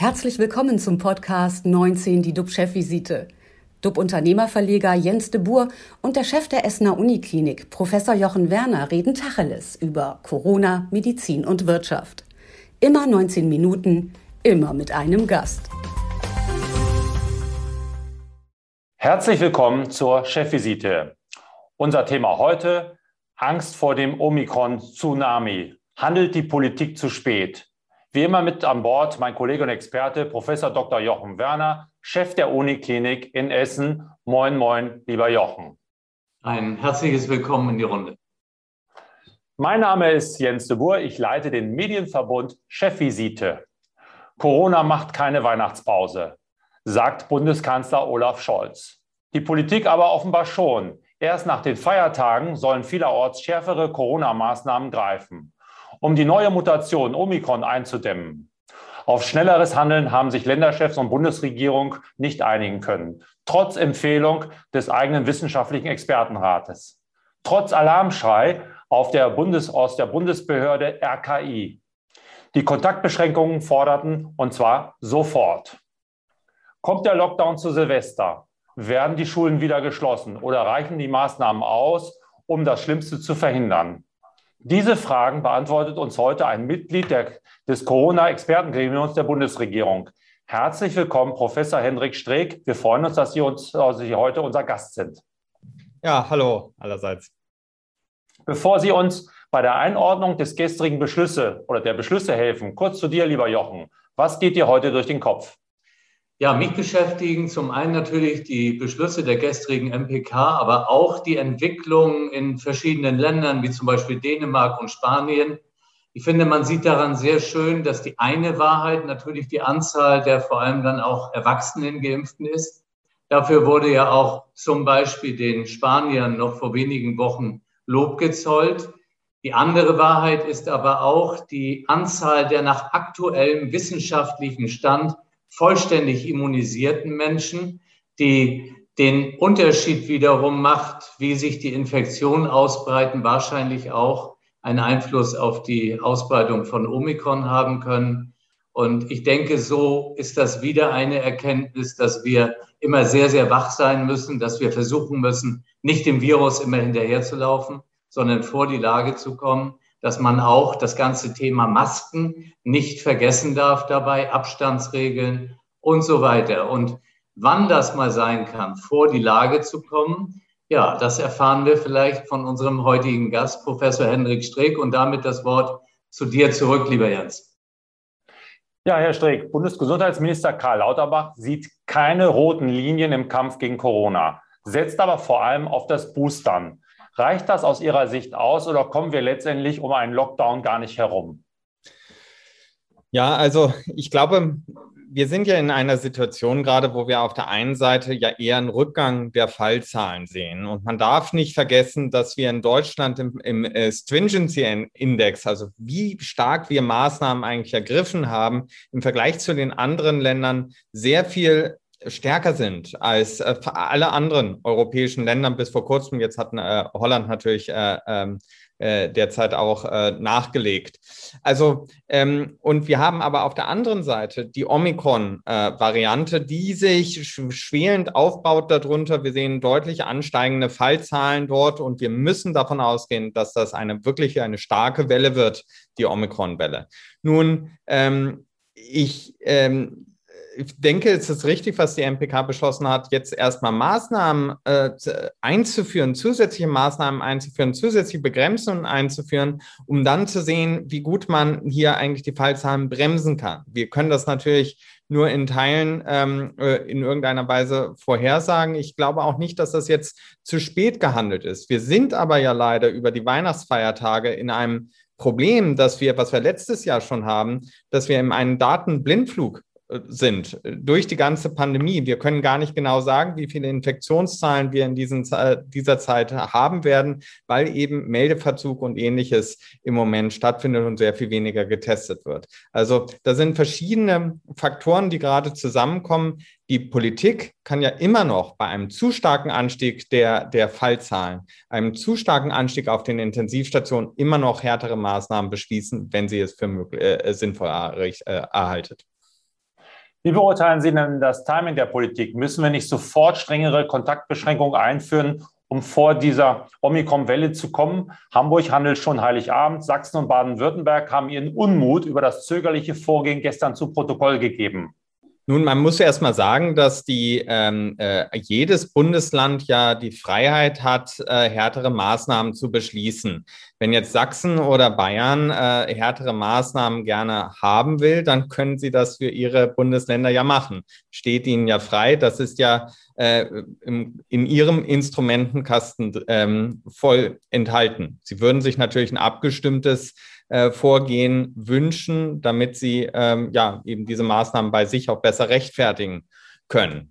Herzlich willkommen zum Podcast 19, die DUB-Chefvisite. DUB-Unternehmerverleger Jens de Boer und der Chef der Essener Uniklinik, Professor Jochen Werner, reden Tacheles über Corona, Medizin und Wirtschaft. Immer 19 Minuten, immer mit einem Gast. Herzlich willkommen zur Chefvisite. Unser Thema heute: Angst vor dem Omikron-Tsunami. Handelt die Politik zu spät? Wie immer mit an Bord mein Kollege und Experte Professor Dr. Jochen Werner, Chef der Uniklinik in Essen. Moin, moin, lieber Jochen. Ein herzliches Willkommen in die Runde. Mein Name ist Jens de Boer. Ich leite den Medienverbund Chefvisite. Corona macht keine Weihnachtspause, sagt Bundeskanzler Olaf Scholz. Die Politik aber offenbar schon. Erst nach den Feiertagen sollen vielerorts schärfere Corona-Maßnahmen greifen um die neue Mutation Omikron einzudämmen. Auf schnelleres Handeln haben sich Länderchefs und Bundesregierung nicht einigen können, trotz Empfehlung des eigenen wissenschaftlichen Expertenrates. Trotz Alarmschrei auf der Bundes aus der Bundesbehörde RKI. Die Kontaktbeschränkungen forderten, und zwar sofort. Kommt der Lockdown zu Silvester? Werden die Schulen wieder geschlossen oder reichen die Maßnahmen aus, um das Schlimmste zu verhindern? Diese Fragen beantwortet uns heute ein Mitglied der, des Corona-Expertengremiums der Bundesregierung. Herzlich willkommen, Professor Hendrik Streeck. Wir freuen uns, dass Sie, uns, dass Sie heute unser Gast sind. Ja, hallo allerseits. Bevor Sie uns bei der Einordnung des gestrigen Beschlüsse oder der Beschlüsse helfen, kurz zu dir, lieber Jochen. Was geht dir heute durch den Kopf? Ja, mich beschäftigen zum einen natürlich die Beschlüsse der gestrigen MPK, aber auch die Entwicklung in verschiedenen Ländern, wie zum Beispiel Dänemark und Spanien. Ich finde, man sieht daran sehr schön, dass die eine Wahrheit natürlich die Anzahl der vor allem dann auch Erwachsenen Geimpften ist. Dafür wurde ja auch zum Beispiel den Spaniern noch vor wenigen Wochen Lob gezollt. Die andere Wahrheit ist aber auch die Anzahl der nach aktuellem wissenschaftlichen Stand vollständig immunisierten Menschen, die den Unterschied wiederum macht, wie sich die Infektionen ausbreiten, wahrscheinlich auch einen Einfluss auf die Ausbreitung von Omikron haben können. Und ich denke, so ist das wieder eine Erkenntnis, dass wir immer sehr, sehr wach sein müssen, dass wir versuchen müssen, nicht dem Virus immer hinterherzulaufen, sondern vor die Lage zu kommen, dass man auch das ganze Thema Masken nicht vergessen darf dabei, Abstandsregeln und so weiter. Und wann das mal sein kann, vor die Lage zu kommen, ja, das erfahren wir vielleicht von unserem heutigen Gast, Professor Hendrik Streeck. Und damit das Wort zu dir zurück, lieber Jens. Ja, Herr Streeck, Bundesgesundheitsminister Karl Lauterbach sieht keine roten Linien im Kampf gegen Corona, setzt aber vor allem auf das Boostern. Reicht das aus Ihrer Sicht aus oder kommen wir letztendlich um einen Lockdown gar nicht herum? Ja, also ich glaube, wir sind ja in einer Situation gerade, wo wir auf der einen Seite ja eher einen Rückgang der Fallzahlen sehen. Und man darf nicht vergessen, dass wir in Deutschland im, im äh, Stringency Index, also wie stark wir Maßnahmen eigentlich ergriffen haben, im Vergleich zu den anderen Ländern sehr viel stärker sind als äh, alle anderen europäischen Länder bis vor kurzem. Jetzt hat äh, Holland natürlich äh, ähm, äh, derzeit auch äh, nachgelegt. Also, ähm, und wir haben aber auf der anderen Seite die Omikron-Variante, die sich schwelend aufbaut darunter. Wir sehen deutlich ansteigende Fallzahlen dort und wir müssen davon ausgehen, dass das eine wirklich eine starke Welle wird, die Omikron-Welle. Nun, ähm, ich ähm, ich denke, es ist richtig, was die MPK beschlossen hat, jetzt erstmal Maßnahmen äh, einzuführen, zusätzliche Maßnahmen einzuführen, zusätzliche Begrenzungen einzuführen, um dann zu sehen, wie gut man hier eigentlich die Fallzahlen bremsen kann. Wir können das natürlich nur in Teilen ähm, äh, in irgendeiner Weise vorhersagen. Ich glaube auch nicht, dass das jetzt zu spät gehandelt ist. Wir sind aber ja leider über die Weihnachtsfeiertage in einem Problem, dass wir, was wir letztes Jahr schon haben, dass wir in einen Datenblindflug sind durch die ganze Pandemie. Wir können gar nicht genau sagen, wie viele Infektionszahlen wir in diesen, dieser Zeit haben werden, weil eben Meldeverzug und ähnliches im Moment stattfindet und sehr viel weniger getestet wird. Also da sind verschiedene Faktoren, die gerade zusammenkommen. Die Politik kann ja immer noch bei einem zu starken Anstieg der, der Fallzahlen, einem zu starken Anstieg auf den Intensivstationen immer noch härtere Maßnahmen beschließen, wenn sie es für möglich, äh, sinnvoll äh, erhaltet. Wie beurteilen Sie denn das Timing der Politik? Müssen wir nicht sofort strengere Kontaktbeschränkungen einführen, um vor dieser Omikron-Welle zu kommen? Hamburg handelt schon Heiligabend. Sachsen und Baden-Württemberg haben ihren Unmut über das zögerliche Vorgehen gestern zu Protokoll gegeben. Nun, man muss erst mal sagen, dass die, ähm, äh, jedes Bundesland ja die Freiheit hat, äh, härtere Maßnahmen zu beschließen. Wenn jetzt Sachsen oder Bayern äh, härtere Maßnahmen gerne haben will, dann können sie das für ihre Bundesländer ja machen. Steht ihnen ja frei. Das ist ja äh, im, in ihrem Instrumentenkasten ähm, voll enthalten. Sie würden sich natürlich ein abgestimmtes äh, Vorgehen wünschen, damit sie ähm, ja eben diese Maßnahmen bei sich auch besser rechtfertigen können.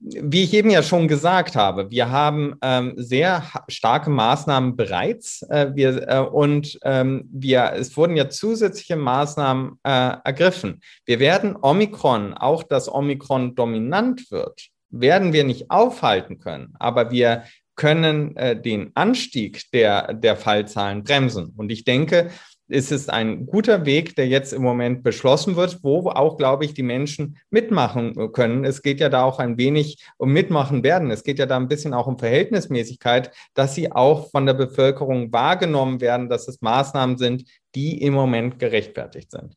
Wie ich eben ja schon gesagt habe, wir haben ähm, sehr starke Maßnahmen bereits äh, wir, äh, und ähm, wir, es wurden ja zusätzliche Maßnahmen äh, ergriffen. Wir werden Omikron, auch dass Omikron dominant wird, werden wir nicht aufhalten können, aber wir können äh, den Anstieg der, der Fallzahlen bremsen. Und ich denke, ist es ein guter Weg, der jetzt im Moment beschlossen wird, wo auch, glaube ich, die Menschen mitmachen können. Es geht ja da auch ein wenig um mitmachen werden. Es geht ja da ein bisschen auch um Verhältnismäßigkeit, dass sie auch von der Bevölkerung wahrgenommen werden, dass es Maßnahmen sind, die im Moment gerechtfertigt sind.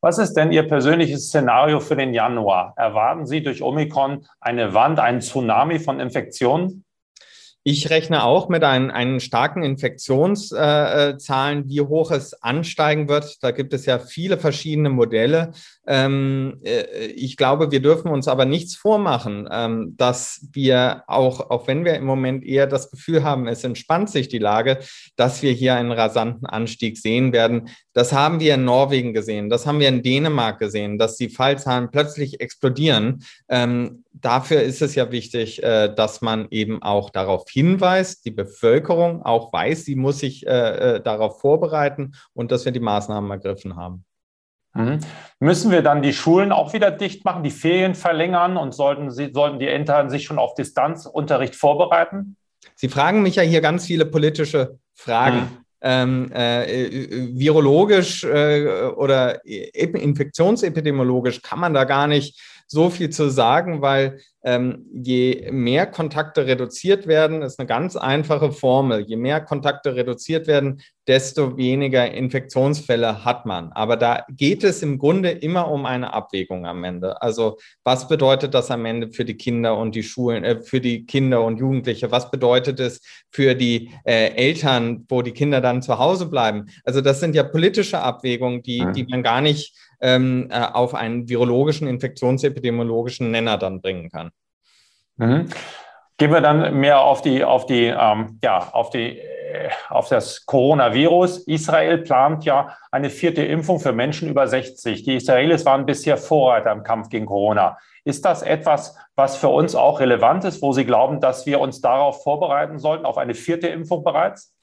Was ist denn Ihr persönliches Szenario für den Januar? Erwarten Sie durch Omikron eine Wand, einen Tsunami von Infektionen? Ich rechne auch mit einen, einen starken Infektionszahlen, äh, wie hoch es ansteigen wird. Da gibt es ja viele verschiedene Modelle. Ähm, äh, ich glaube, wir dürfen uns aber nichts vormachen, ähm, dass wir auch, auch wenn wir im Moment eher das Gefühl haben, es entspannt sich die Lage, dass wir hier einen rasanten Anstieg sehen werden. Das haben wir in Norwegen gesehen, das haben wir in Dänemark gesehen, dass die Fallzahlen plötzlich explodieren. Ähm, dafür ist es ja wichtig, äh, dass man eben auch darauf hinweist, die Bevölkerung auch weiß, sie muss sich äh, darauf vorbereiten und dass wir die Maßnahmen ergriffen haben. Mhm. Müssen wir dann die Schulen auch wieder dicht machen, die Ferien verlängern und sollten, sie, sollten die Eltern sich schon auf Distanzunterricht vorbereiten? Sie fragen mich ja hier ganz viele politische Fragen. Mhm. Ähm, äh, virologisch äh, oder infektionsepidemiologisch kann man da gar nicht so viel zu sagen, weil ähm, je mehr Kontakte reduziert werden, ist eine ganz einfache Formel. Je mehr Kontakte reduziert werden, desto weniger Infektionsfälle hat man. Aber da geht es im Grunde immer um eine Abwägung am Ende. Also was bedeutet das am Ende für die Kinder und die Schulen, äh, für die Kinder und Jugendliche? Was bedeutet es für die äh, Eltern, wo die Kinder dann zu Hause bleiben? Also das sind ja politische Abwägungen, die, die man gar nicht ähm, äh, auf einen virologischen, infektionsepidemiologischen Nenner dann bringen kann. Mhm. Gehen wir dann mehr auf die, auf die, ähm, ja, auf die, äh, auf das Coronavirus. Israel plant ja eine vierte Impfung für Menschen über 60. Die Israelis waren bisher Vorreiter im Kampf gegen Corona. Ist das etwas, was für uns auch relevant ist, wo Sie glauben, dass wir uns darauf vorbereiten sollten, auf eine vierte Impfung bereits?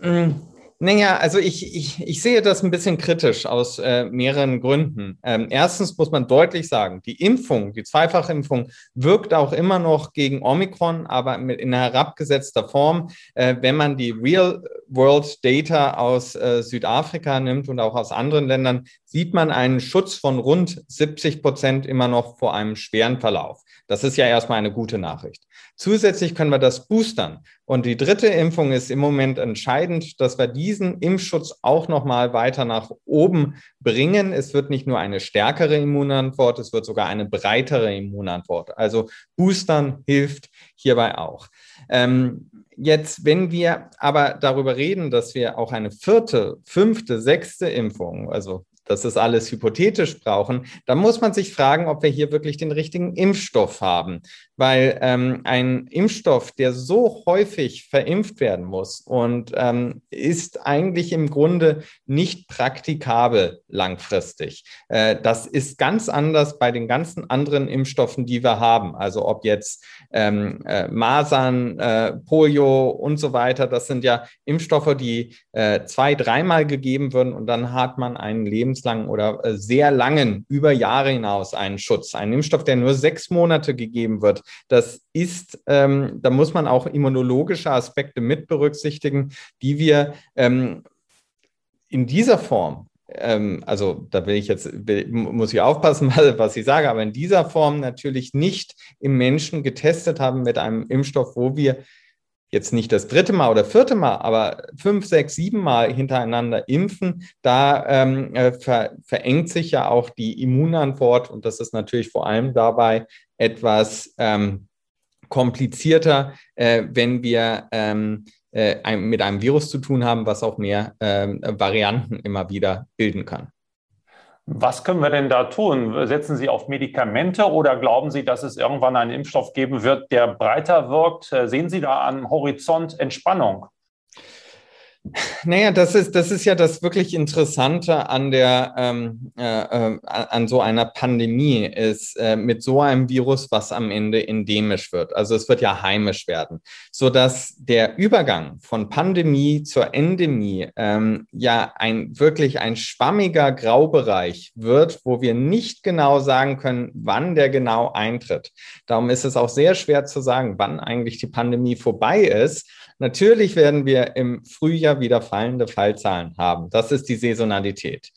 Mhm. Naja, also ich, ich, ich sehe das ein bisschen kritisch aus äh, mehreren Gründen. Ähm, erstens muss man deutlich sagen, die Impfung, die Zweifachimpfung wirkt auch immer noch gegen Omikron, aber mit, in herabgesetzter Form. Äh, wenn man die Real-World-Data aus äh, Südafrika nimmt und auch aus anderen Ländern, sieht man einen Schutz von rund 70 Prozent immer noch vor einem schweren Verlauf. Das ist ja erstmal eine gute Nachricht. Zusätzlich können wir das boostern. Und die dritte Impfung ist im Moment entscheidend, dass wir diesen Impfschutz auch nochmal weiter nach oben bringen. Es wird nicht nur eine stärkere Immunantwort, es wird sogar eine breitere Immunantwort. Also boostern hilft hierbei auch. Ähm, Jetzt, wenn wir aber darüber reden, dass wir auch eine vierte, fünfte, sechste Impfung, also das ist alles hypothetisch brauchen, dann muss man sich fragen, ob wir hier wirklich den richtigen Impfstoff haben. Weil ähm, ein Impfstoff, der so häufig verimpft werden muss und ähm, ist eigentlich im Grunde nicht praktikabel langfristig. Äh, das ist ganz anders bei den ganzen anderen Impfstoffen, die wir haben. Also ob jetzt ähm, äh, Masern, äh, Polio und so weiter, das sind ja Impfstoffe, die äh, zwei, dreimal gegeben würden und dann hat man einen lebenslangen oder äh, sehr langen, über Jahre hinaus einen Schutz. Ein Impfstoff, der nur sechs Monate gegeben wird, das ist, ähm, da muss man auch immunologische Aspekte mit berücksichtigen, die wir ähm, in dieser Form ähm, also da will ich jetzt, muss ich aufpassen, was ich sage, aber in dieser Form natürlich nicht im Menschen getestet haben mit einem Impfstoff, wo wir jetzt nicht das dritte Mal oder vierte Mal, aber fünf, sechs, sieben Mal hintereinander impfen, da ähm, äh, ver verengt sich ja auch die Immunantwort und das ist natürlich vor allem dabei etwas ähm, komplizierter, äh, wenn wir ähm, äh, mit einem Virus zu tun haben, was auch mehr ähm, Varianten immer wieder bilden kann. Was können wir denn da tun? Setzen Sie auf Medikamente oder glauben Sie, dass es irgendwann einen Impfstoff geben wird, der breiter wirkt? Äh, sehen Sie da am Horizont Entspannung? Naja, das ist, das ist ja das wirklich Interessante an der ähm, äh, äh, an so einer Pandemie, ist äh, mit so einem Virus, was am Ende endemisch wird. Also es wird ja heimisch werden, so dass der Übergang von Pandemie zur Endemie ähm, ja ein wirklich ein schwammiger Graubereich wird, wo wir nicht genau sagen können, wann der genau eintritt. Darum ist es auch sehr schwer zu sagen, wann eigentlich die Pandemie vorbei ist. Natürlich werden wir im Frühjahr wieder fallende Fallzahlen haben. Das ist die Saisonalität.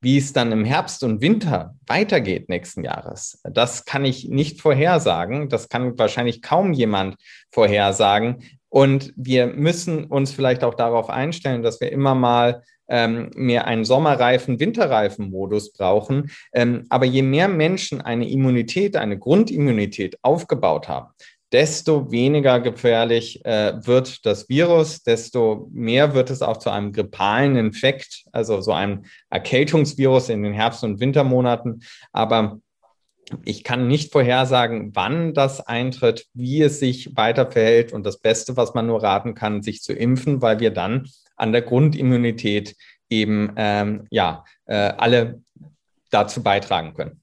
Wie es dann im Herbst und Winter weitergeht nächsten Jahres, das kann ich nicht vorhersagen. Das kann wahrscheinlich kaum jemand vorhersagen. Und wir müssen uns vielleicht auch darauf einstellen, dass wir immer mal ähm, mehr einen Sommerreifen, Winterreifen-Modus brauchen. Ähm, aber je mehr Menschen eine Immunität, eine Grundimmunität aufgebaut haben, desto weniger gefährlich äh, wird das Virus, desto mehr wird es auch zu einem grippalen Infekt, also so einem Erkältungsvirus in den Herbst- und Wintermonaten. Aber ich kann nicht vorhersagen, wann das eintritt, wie es sich weiter verhält. Und das Beste, was man nur raten kann, sich zu impfen, weil wir dann an der Grundimmunität eben ähm, ja äh, alle dazu beitragen können.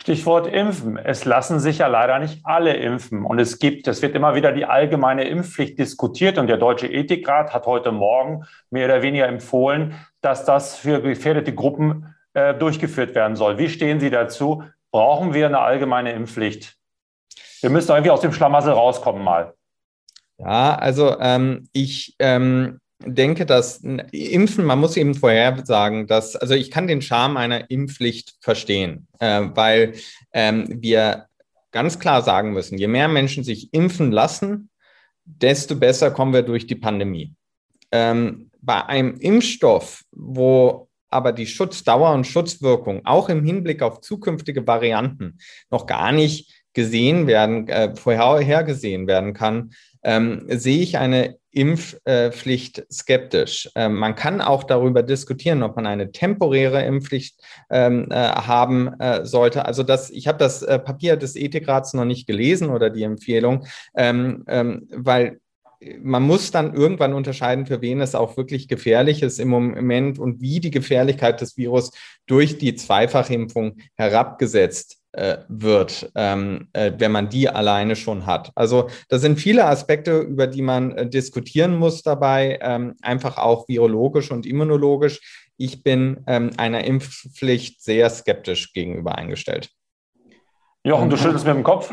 Stichwort Impfen. Es lassen sich ja leider nicht alle impfen. Und es gibt, es wird immer wieder die allgemeine Impfpflicht diskutiert. Und der Deutsche Ethikrat hat heute Morgen mehr oder weniger empfohlen, dass das für gefährdete Gruppen äh, durchgeführt werden soll. Wie stehen Sie dazu? Brauchen wir eine allgemeine Impfpflicht? Wir müssen irgendwie aus dem Schlamassel rauskommen mal. Ja, also ähm, ich ähm, denke, dass Impfen, man muss eben vorher sagen, dass, also ich kann den Charme einer Impfpflicht verstehen, äh, weil ähm, wir ganz klar sagen müssen, je mehr Menschen sich impfen lassen, desto besser kommen wir durch die Pandemie. Ähm, bei einem Impfstoff, wo aber die Schutzdauer und Schutzwirkung auch im Hinblick auf zukünftige Varianten noch gar nicht gesehen werden, äh, vorhergesehen werden kann, ähm, sehe ich eine Impfpflicht skeptisch. Ähm, man kann auch darüber diskutieren, ob man eine temporäre Impfpflicht ähm, äh, haben äh, sollte. Also das, ich habe das äh, Papier des Ethikrats noch nicht gelesen oder die Empfehlung, ähm, weil man muss dann irgendwann unterscheiden, für wen es auch wirklich gefährlich ist im Moment und wie die Gefährlichkeit des Virus durch die Zweifachimpfung herabgesetzt wird, ähm, äh, wenn man die alleine schon hat. Also das sind viele Aspekte, über die man äh, diskutieren muss dabei, ähm, einfach auch virologisch und immunologisch. Ich bin ähm, einer Impfpflicht sehr skeptisch gegenüber eingestellt. Jochen, du schüttelst mit dem Kopf?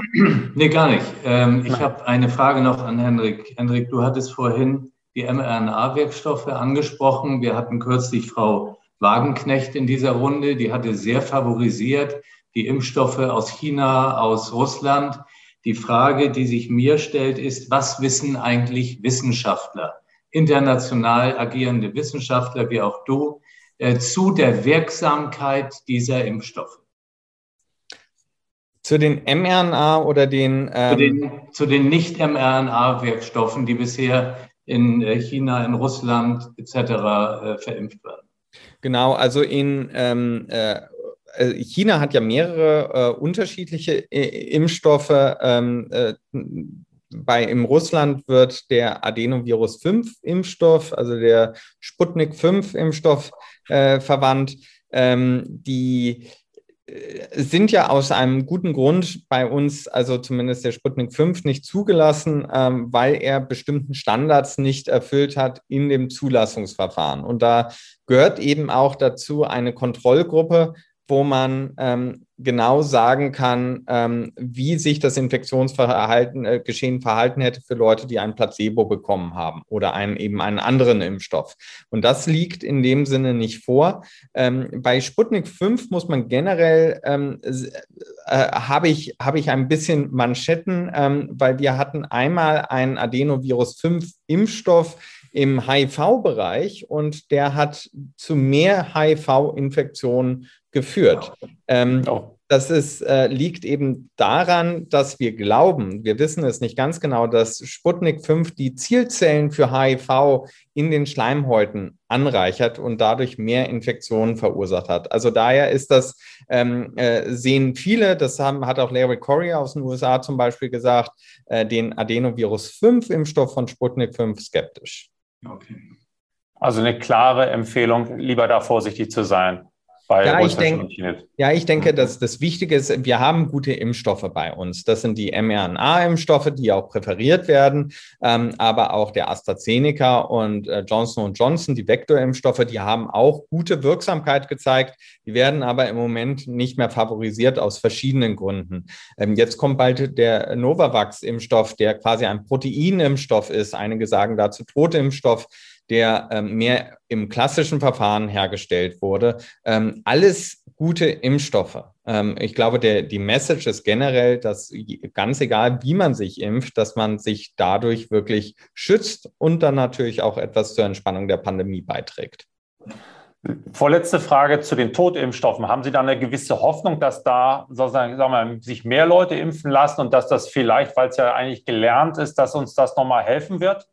Nee, gar nicht. Ähm, ich habe eine Frage noch an Hendrik. Hendrik, du hattest vorhin die mRNA-Wirkstoffe angesprochen. Wir hatten kürzlich Frau Wagenknecht in dieser Runde, die hatte sehr favorisiert die Impfstoffe aus China, aus Russland. Die Frage, die sich mir stellt, ist, was wissen eigentlich Wissenschaftler, international agierende Wissenschaftler wie auch du, äh, zu der Wirksamkeit dieser Impfstoffe? Zu den mRNA oder den. Ähm zu den, zu den Nicht-mRNA-Wirkstoffen, die bisher in äh, China, in Russland etc. Äh, verimpft werden. Genau, also in ähm, äh, äh, China hat ja mehrere äh, unterschiedliche äh, Impfstoffe. Ähm, äh, bei im Russland wird der Adenovirus 5 Impfstoff, also der Sputnik 5 Impfstoff äh, verwandt. Ähm, die äh, sind ja aus einem guten Grund bei uns, also zumindest der Sputnik 5, nicht zugelassen, ähm, weil er bestimmten Standards nicht erfüllt hat in dem Zulassungsverfahren. Und da gehört eben auch dazu eine Kontrollgruppe, wo man ähm, genau sagen kann, ähm, wie sich das Infektionsverhalten, äh, Geschehen verhalten hätte für Leute, die ein Placebo bekommen haben oder einen, eben einen anderen Impfstoff. Und das liegt in dem Sinne nicht vor. Ähm, bei Sputnik 5 muss man generell, ähm, äh, habe ich, habe ich ein bisschen Manschetten, ähm, weil wir hatten einmal einen Adenovirus 5 Impfstoff, im HIV-Bereich und der hat zu mehr HIV-Infektionen geführt. Ähm, oh. Das ist, äh, liegt eben daran, dass wir glauben, wir wissen es nicht ganz genau, dass Sputnik 5 die Zielzellen für HIV in den Schleimhäuten anreichert und dadurch mehr Infektionen verursacht hat. Also daher ist das, ähm, äh, sehen viele, das haben, hat auch Larry Corey aus den USA zum Beispiel gesagt, äh, den Adenovirus 5 Impfstoff von Sputnik 5 skeptisch. Okay. Also eine klare Empfehlung, lieber da vorsichtig zu sein ja, ich denk, ja, ich denke, dass das Wichtige ist, wir haben gute Impfstoffe bei uns. Das sind die mRNA-Impfstoffe, die auch präferiert werden, ähm, aber auch der AstraZeneca und äh, Johnson Johnson, die Vektorimpfstoffe, die haben auch gute Wirksamkeit gezeigt. Die werden aber im Moment nicht mehr favorisiert aus verschiedenen Gründen. Ähm, jetzt kommt bald der Novavax-Impfstoff, der quasi ein Proteinimpfstoff ist. Einige sagen dazu Totimpfstoff der ähm, mehr im klassischen Verfahren hergestellt wurde. Ähm, alles gute Impfstoffe. Ähm, ich glaube, der, die Message ist generell, dass ganz egal, wie man sich impft, dass man sich dadurch wirklich schützt und dann natürlich auch etwas zur Entspannung der Pandemie beiträgt. Vorletzte Frage zu den Totimpfstoffen. Haben Sie da eine gewisse Hoffnung, dass da sozusagen, sagen wir, sich mehr Leute impfen lassen und dass das vielleicht, weil es ja eigentlich gelernt ist, dass uns das nochmal helfen wird?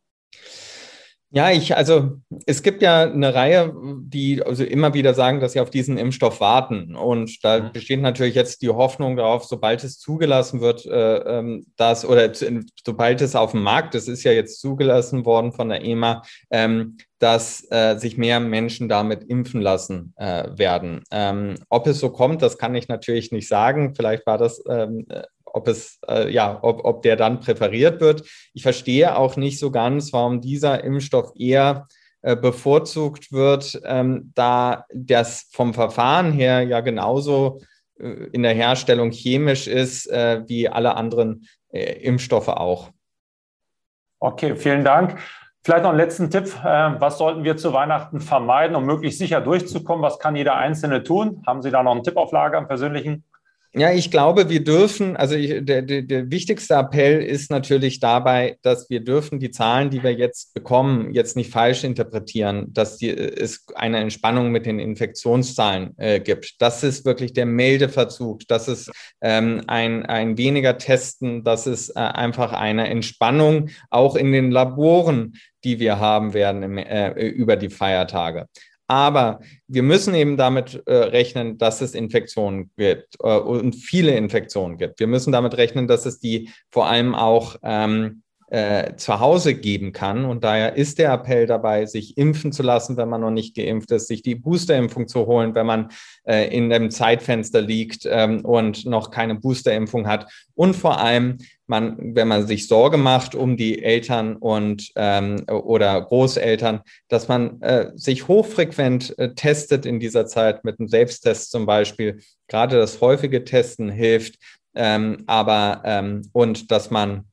Ja, ich, also es gibt ja eine Reihe, die also immer wieder sagen, dass sie auf diesen Impfstoff warten. Und da mhm. besteht natürlich jetzt die Hoffnung darauf, sobald es zugelassen wird, äh, ähm, dass, oder sobald es auf dem Markt ist, ist ja jetzt zugelassen worden von der EMA, ähm, dass äh, sich mehr Menschen damit impfen lassen äh, werden. Ähm, ob es so kommt, das kann ich natürlich nicht sagen. Vielleicht war das ähm, ob es, äh, ja, ob, ob der dann präferiert wird. Ich verstehe auch nicht so ganz, warum dieser Impfstoff eher äh, bevorzugt wird, ähm, da das vom Verfahren her ja genauso äh, in der Herstellung chemisch ist äh, wie alle anderen äh, Impfstoffe auch. Okay, vielen Dank. Vielleicht noch einen letzten Tipp. Äh, was sollten wir zu Weihnachten vermeiden, um möglichst sicher durchzukommen? Was kann jeder Einzelne tun? Haben Sie da noch einen Tipp auf Lager, einen persönlichen? Ja, ich glaube, wir dürfen, also ich, der, der, der wichtigste Appell ist natürlich dabei, dass wir dürfen die Zahlen, die wir jetzt bekommen, jetzt nicht falsch interpretieren, dass die, es eine Entspannung mit den Infektionszahlen äh, gibt. Das ist wirklich der Meldeverzug, das ist ähm, ein, ein weniger Testen, das ist äh, einfach eine Entspannung auch in den Laboren, die wir haben werden im, äh, über die Feiertage. Aber wir müssen eben damit äh, rechnen, dass es Infektionen gibt äh, und viele Infektionen gibt. Wir müssen damit rechnen, dass es die vor allem auch ähm, äh, zu Hause geben kann. Und daher ist der Appell dabei, sich impfen zu lassen, wenn man noch nicht geimpft ist, sich die Boosterimpfung zu holen, wenn man äh, in dem Zeitfenster liegt ähm, und noch keine Boosterimpfung hat. Und vor allem, man, wenn man sich Sorge macht um die Eltern und ähm, oder Großeltern, dass man äh, sich hochfrequent äh, testet in dieser Zeit mit einem Selbsttest zum Beispiel. Gerade das häufige Testen hilft. Ähm, aber ähm, und dass man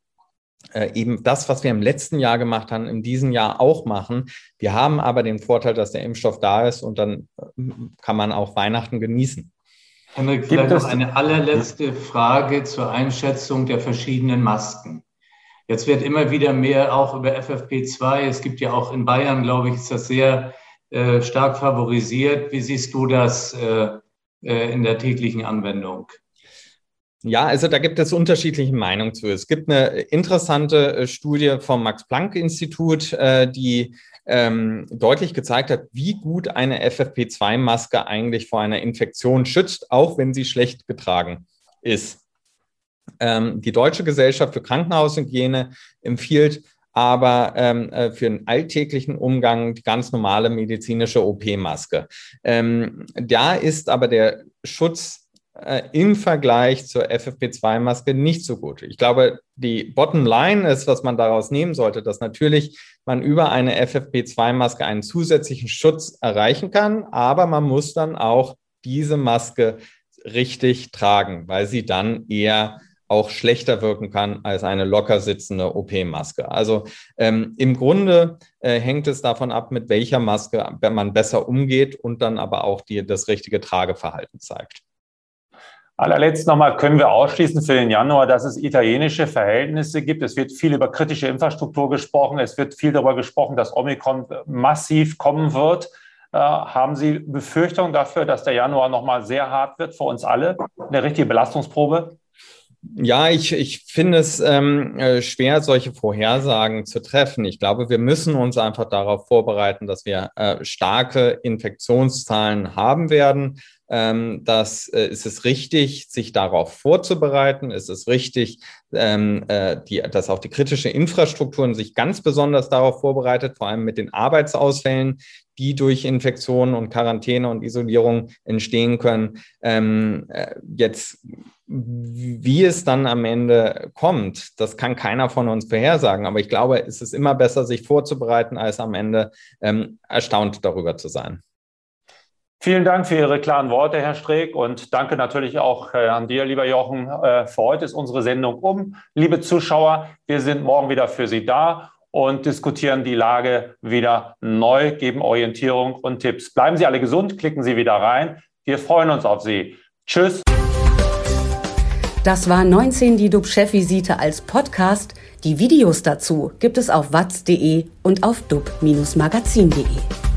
äh, eben das, was wir im letzten Jahr gemacht haben, in diesem Jahr auch machen. Wir haben aber den Vorteil, dass der Impfstoff da ist und dann äh, kann man auch Weihnachten genießen. Henrik, vielleicht noch eine allerletzte Frage zur Einschätzung der verschiedenen Masken. Jetzt wird immer wieder mehr auch über FFP2. Es gibt ja auch in Bayern, glaube ich, ist das sehr äh, stark favorisiert. Wie siehst du das äh, äh in der täglichen Anwendung? Ja, also da gibt es unterschiedliche Meinungen zu. Es gibt eine interessante äh, Studie vom Max-Planck-Institut, äh, die ähm, deutlich gezeigt hat, wie gut eine FFP2-Maske eigentlich vor einer Infektion schützt, auch wenn sie schlecht getragen ist. Ähm, die Deutsche Gesellschaft für Krankenhaushygiene empfiehlt aber ähm, äh, für den alltäglichen Umgang die ganz normale medizinische OP-Maske. Ähm, da ist aber der Schutz äh, im Vergleich zur FFP2-Maske nicht so gut. Ich glaube, die Bottomline ist, was man daraus nehmen sollte, dass natürlich man über eine FFP2-Maske einen zusätzlichen Schutz erreichen kann, aber man muss dann auch diese Maske richtig tragen, weil sie dann eher auch schlechter wirken kann als eine locker sitzende OP-Maske. Also ähm, im Grunde äh, hängt es davon ab, mit welcher Maske man besser umgeht und dann aber auch die, das richtige Trageverhalten zeigt. Allerletzt nochmal können wir ausschließen für den Januar, dass es italienische Verhältnisse gibt. Es wird viel über kritische Infrastruktur gesprochen. Es wird viel darüber gesprochen, dass Omikron massiv kommen wird. Äh, haben Sie Befürchtungen dafür, dass der Januar nochmal sehr hart wird für uns alle? Eine richtige Belastungsprobe? Ja, ich, ich finde es ähm, äh, schwer, solche Vorhersagen zu treffen. Ich glaube, wir müssen uns einfach darauf vorbereiten, dass wir äh, starke Infektionszahlen haben werden. Ähm, dass äh, ist es richtig, sich darauf vorzubereiten? Ist es richtig, ähm, äh, die, dass auch die kritische Infrastrukturen sich ganz besonders darauf vorbereitet, vor allem mit den Arbeitsausfällen, die durch Infektionen und Quarantäne und Isolierung entstehen können. Ähm, äh, jetzt, wie es dann am Ende kommt, das kann keiner von uns vorhersagen. Aber ich glaube, es ist immer besser, sich vorzubereiten, als am Ende ähm, erstaunt darüber zu sein. Vielen Dank für Ihre klaren Worte, Herr Streeck, und danke natürlich auch äh, an dir, lieber Jochen. Äh, für heute ist unsere Sendung um. Liebe Zuschauer, wir sind morgen wieder für Sie da und diskutieren die Lage wieder neu, geben Orientierung und Tipps. Bleiben Sie alle gesund, klicken Sie wieder rein. Wir freuen uns auf Sie. Tschüss. Das war 19 die DUB-Chefvisite als Podcast. Die Videos dazu gibt es auf watz.de und auf dub-magazin.de.